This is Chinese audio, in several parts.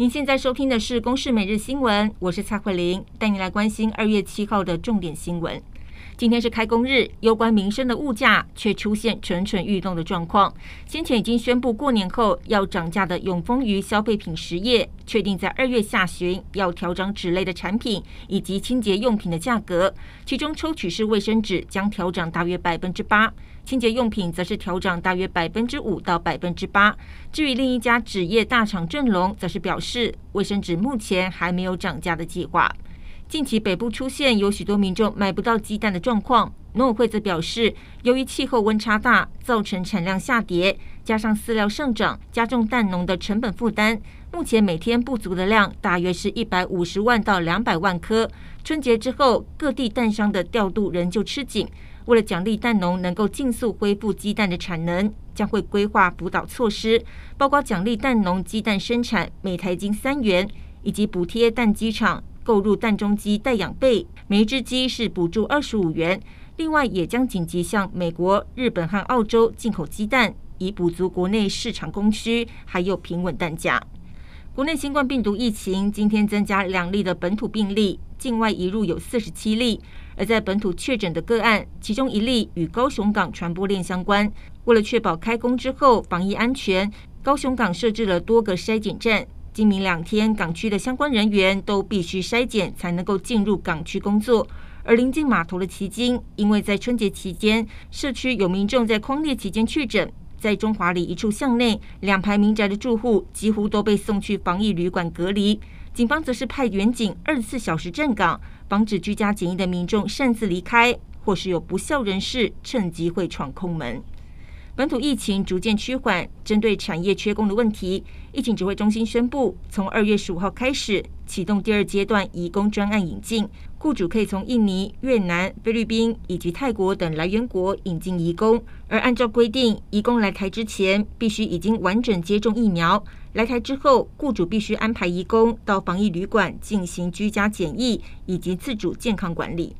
您现在收听的是《公视每日新闻》，我是蔡慧玲，带您来关心二月七号的重点新闻。今天是开工日，攸关民生的物价却出现蠢蠢欲动的状况。先前已经宣布过年后要涨价的永丰余消费品实业，确定在二月下旬要调涨纸类的产品以及清洁用品的价格。其中抽取式卫生纸将调涨大约百分之八，清洁用品则是调涨大约百分之五到百分之八。至于另一家纸业大厂正隆，则是表示卫生纸目前还没有涨价的计划。近期北部出现有许多民众买不到鸡蛋的状况，农委会则表示，由于气候温差大，造成产量下跌，加上饲料上涨，加重蛋农的成本负担。目前每天不足的量大约是一百五十万到两百万颗。春节之后，各地蛋商的调度仍旧吃紧。为了奖励蛋农能够尽速恢复鸡蛋的产能，将会规划辅导措施，包括奖励蛋农鸡蛋生产每台斤三元，以及补贴蛋鸡场。购入蛋中鸡待养备，每只鸡是补助二十五元。另外，也将紧急向美国、日本和澳洲进口鸡蛋，以补足国内市场供需，还有平稳蛋价。国内新冠病毒疫情今天增加两例的本土病例，境外移入有四十七例。而在本土确诊的个案，其中一例与高雄港传播链相关。为了确保开工之后防疫安全，高雄港设置了多个筛检站。今明两天，港区的相关人员都必须筛检，才能够进入港区工作。而临近码头的旗津，因为在春节期间，社区有民众在匡列期间确诊，在中华里一处巷内，两排民宅的住户几乎都被送去防疫旅馆隔离。警方则是派员警二十四小时站岗，防止居家检疫的民众擅自离开，或是有不肖人士趁机会闯空门。本土疫情逐渐趋缓，针对产业缺工的问题，疫情指挥中心宣布，从二月十五号开始启动第二阶段移工专案引进，雇主可以从印尼、越南、菲律宾以及泰国等来源国引进移工，而按照规定，移工来台之前必须已经完整接种疫苗，来台之后，雇主必须安排移工到防疫旅馆进行居家检疫以及自主健康管理。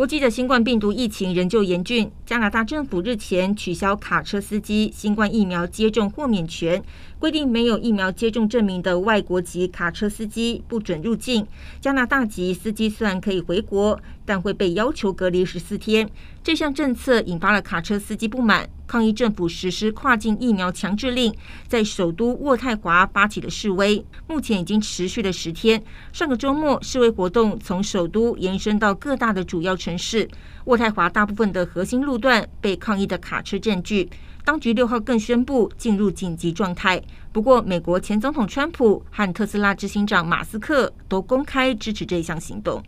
国际的新冠病毒疫情仍旧严峻。加拿大政府日前取消卡车司机新冠疫苗接种豁免权，规定没有疫苗接种证明的外国籍卡车司机不准入境。加拿大籍司机虽然可以回国，但会被要求隔离十四天。这项政策引发了卡车司机不满，抗议政府实施跨境疫苗强制令，在首都渥太华发起了示威，目前已经持续了十天。上个周末，示威活动从首都延伸到各大的主要城市。渥太华大部分的核心路段被抗议的卡车占据，当局六号更宣布进入紧急状态。不过，美国前总统川普和特斯拉执行长马斯克都公开支持这项行动。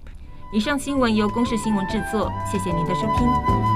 以上新闻由公视新闻制作，谢谢您的收听。